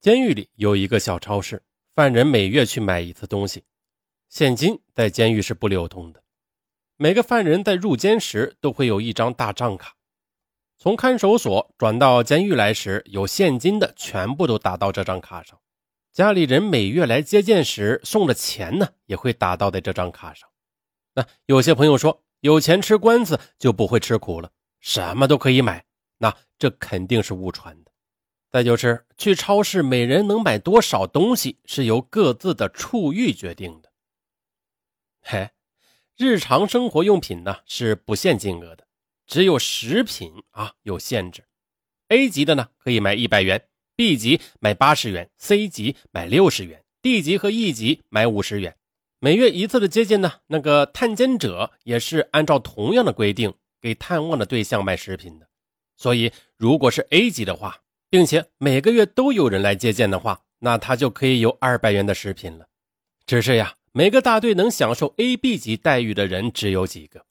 监狱里有一个小超市，犯人每月去买一次东西，现金在监狱是不流通的。每个犯人在入监时都会有一张大账卡，从看守所转到监狱来时，有现金的全部都打到这张卡上。家里人每月来接见时送的钱呢，也会打到在这张卡上。那有些朋友说，有钱吃官司就不会吃苦了，什么都可以买，那这肯定是误传的。再就是去超市，每人能买多少东西是由各自的处遇决定的。嘿，日常生活用品呢是不限金额的，只有食品啊有限制。A 级的呢可以买一百元，B 级买八十元，C 级买六十元，D 级和 E 级买五十元。每月一次的接见呢，那个探监者也是按照同样的规定给探望的对象买食品的。所以，如果是 A 级的话，并且每个月都有人来接见的话，那他就可以有二百元的食品了。只是呀，每个大队能享受 A、B 级待遇的人只有几个，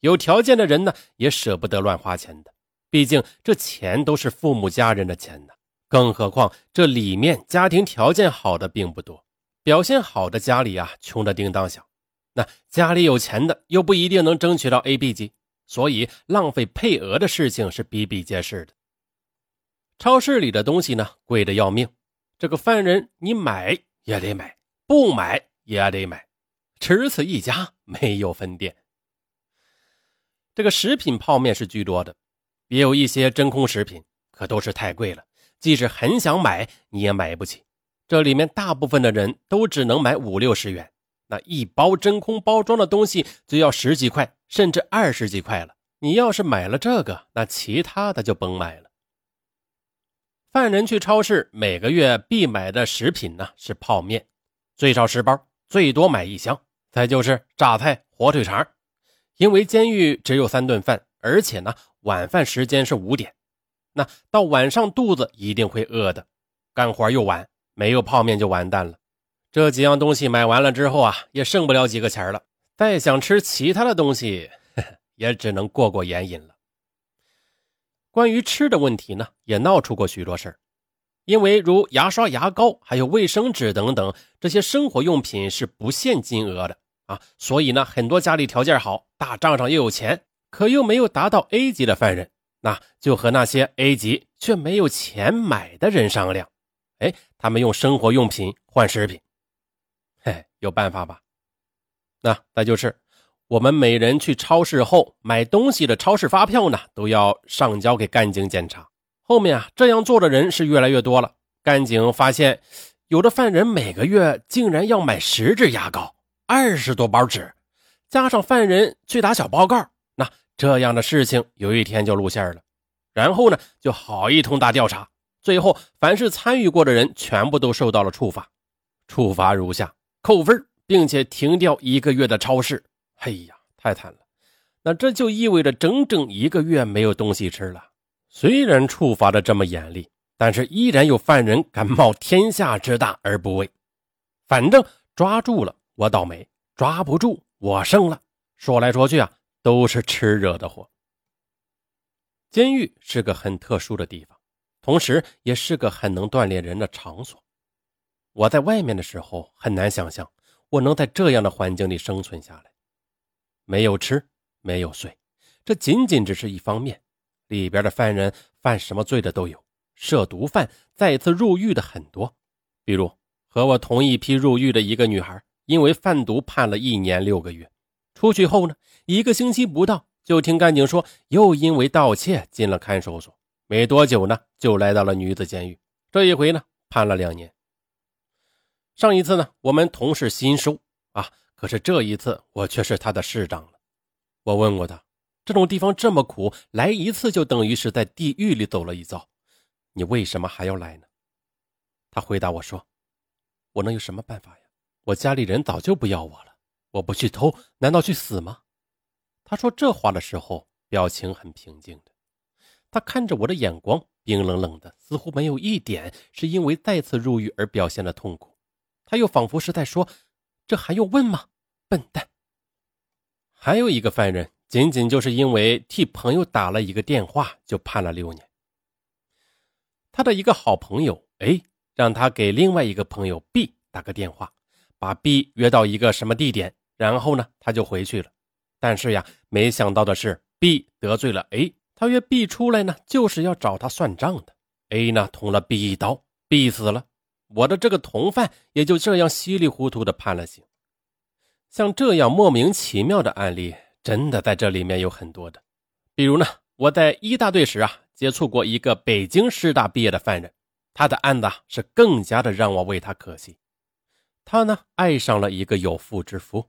有条件的人呢也舍不得乱花钱的，毕竟这钱都是父母家人的钱呢。更何况这里面家庭条件好的并不多，表现好的家里啊穷的叮当响，那家里有钱的又不一定能争取到 A、B 级，所以浪费配额的事情是比比皆是的。超市里的东西呢，贵的要命。这个犯人，你买也得买，不买也得买，只此一家，没有分店。这个食品泡面是居多的，也有一些真空食品，可都是太贵了，即使很想买，你也买不起。这里面大部分的人都只能买五六十元，那一包真空包装的东西就要十几块，甚至二十几块了。你要是买了这个，那其他的就甭买了。犯人去超市每个月必买的食品呢是泡面，最少十包，最多买一箱。再就是榨菜、火腿肠，因为监狱只有三顿饭，而且呢晚饭时间是五点，那到晚上肚子一定会饿的，干活又晚，没有泡面就完蛋了。这几样东西买完了之后啊，也剩不了几个钱了，再想吃其他的东西，也只能过过眼瘾了。关于吃的问题呢，也闹出过许多事儿，因为如牙刷、牙膏，还有卫生纸等等这些生活用品是不限金额的啊，所以呢，很多家里条件好，大账上又有钱，可又没有达到 A 级的犯人，那就和那些 A 级却没有钱买的人商量，哎，他们用生活用品换食品，嘿，有办法吧？那再就是。我们每人去超市后买东西的超市发票呢，都要上交给干警检查。后面啊，这样做的人是越来越多了。干警发现，有的犯人每个月竟然要买十支牙膏、二十多包纸，加上犯人去打小报告，那这样的事情有一天就露馅了。然后呢，就好一通大调查，最后凡是参与过的人全部都受到了处罚。处罚如下：扣分，并且停掉一个月的超市。哎呀，太惨了！那这就意味着整整一个月没有东西吃了。虽然处罚的这么严厉，但是依然有犯人敢冒天下之大而不畏。反正抓住了我倒霉，抓不住我胜了。说来说去啊，都是吃惹的祸。监狱是个很特殊的地方，同时也是个很能锻炼人的场所。我在外面的时候很难想象我能在这样的环境里生存下来。没有吃，没有睡，这仅仅只是一方面。里边的犯人犯什么罪的都有，涉毒犯再次入狱的很多。比如和我同一批入狱的一个女孩，因为贩毒判了一年六个月，出去后呢，一个星期不到，就听干警说又因为盗窃进了看守所。没多久呢，就来到了女子监狱。这一回呢，判了两年。上一次呢，我们同是新收啊。可是这一次，我却是他的市长了。我问过他，这种地方这么苦，来一次就等于是在地狱里走了一遭，你为什么还要来呢？他回答我说：“我能有什么办法呀？我家里人早就不要我了，我不去偷，难道去死吗？”他说这话的时候，表情很平静的，他看着我的眼光冰冷冷的，似乎没有一点是因为再次入狱而表现的痛苦。他又仿佛是在说：“这还用问吗？”笨蛋！还有一个犯人，仅仅就是因为替朋友打了一个电话，就判了六年。他的一个好朋友 A 让他给另外一个朋友 B 打个电话，把 B 约到一个什么地点，然后呢，他就回去了。但是呀，没想到的是，B 得罪了 A，他约 B 出来呢，就是要找他算账的。A 呢，捅了 B 一刀，B 死了，我的这个同犯也就这样稀里糊涂的判了刑。像这样莫名其妙的案例，真的在这里面有很多的。比如呢，我在一大队时啊，接触过一个北京师大毕业的犯人。他的案子是更加的让我为他可惜。他呢爱上了一个有妇之夫，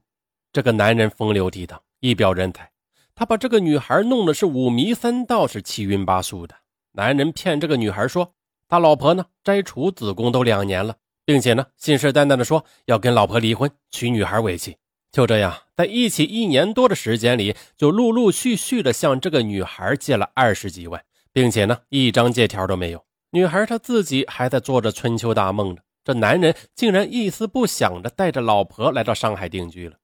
这个男人风流倜傥，一表人才。他把这个女孩弄得是五迷三道，是七晕八素的。男人骗这个女孩说，他老婆呢摘除子宫都两年了，并且呢信誓旦旦的说要跟老婆离婚，娶女孩为妻。就这样，在一起一年多的时间里，就陆陆续续的向这个女孩借了二十几万，并且呢一张借条都没有。女孩她自己还在做着春秋大梦呢，这男人竟然一丝不响的带着老婆来到上海定居了。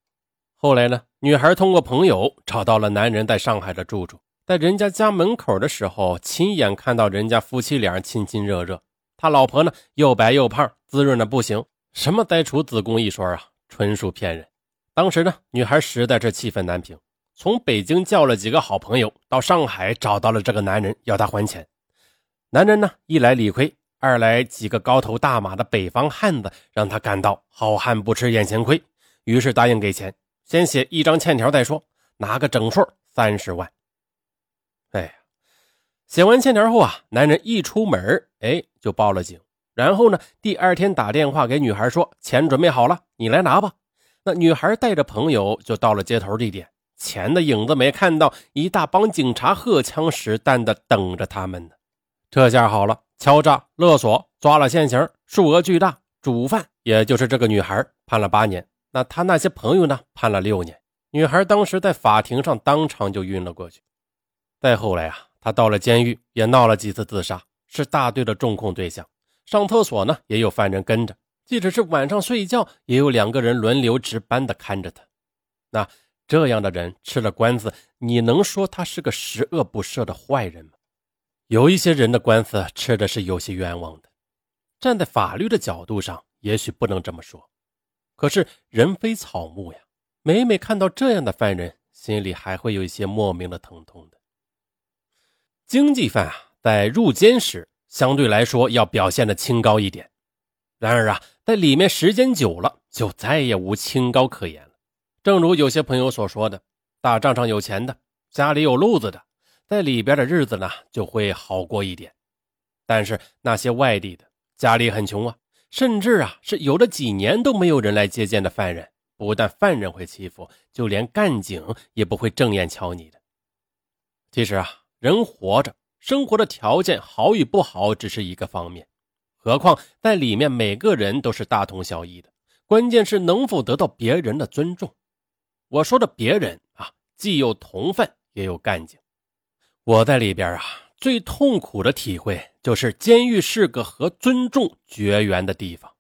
后来呢，女孩通过朋友找到了男人在上海的住处，在人家家门口的时候，亲眼看到人家夫妻俩亲亲热热。他老婆呢又白又胖，滋润的不行，什么摘除子宫一说啊，纯属骗人。当时呢，女孩实在是气愤难平，从北京叫了几个好朋友到上海找到了这个男人，要他还钱。男人呢，一来理亏，二来几个高头大马的北方汉子让他感到好汉不吃眼前亏，于是答应给钱，先写一张欠条再说，拿个整数三十万。哎呀，写完欠条后啊，男人一出门，哎，就报了警。然后呢，第二天打电话给女孩说钱准备好了，你来拿吧。那女孩带着朋友就到了接头地点，钱的影子没看到，一大帮警察荷枪实弹的等着他们呢。这下好了，敲诈勒索抓了现行，数额巨大，主犯也就是这个女孩判了八年，那她那些朋友呢判了六年。女孩当时在法庭上当场就晕了过去。再后来啊，她到了监狱也闹了几次自杀，是大队的重控对象。上厕所呢也有犯人跟着，即使是晚上睡觉，也有两个人轮流值班的看着他。那这样的人吃了官司，你能说他是个十恶不赦的坏人吗？有一些人的官司吃的是有些冤枉的，站在法律的角度上，也许不能这么说。可是人非草木呀，每每看到这样的犯人，心里还会有一些莫名的疼痛的。经济犯啊，在入监时相对来说要表现的清高一点，然而啊，在里面时间久了，就再也无清高可言了。正如有些朋友所说的，大账上有钱的，家里有路子的。在里边的日子呢，就会好过一点。但是那些外地的，家里很穷啊，甚至啊是有了几年都没有人来接见的犯人，不但犯人会欺负，就连干警也不会正眼瞧你的。其实啊，人活着，生活的条件好与不好只是一个方面，何况在里面每个人都是大同小异的，关键是能否得到别人的尊重。我说的别人啊，既有同犯，也有干警。我在里边啊，最痛苦的体会就是监狱是个和尊重绝缘的地方。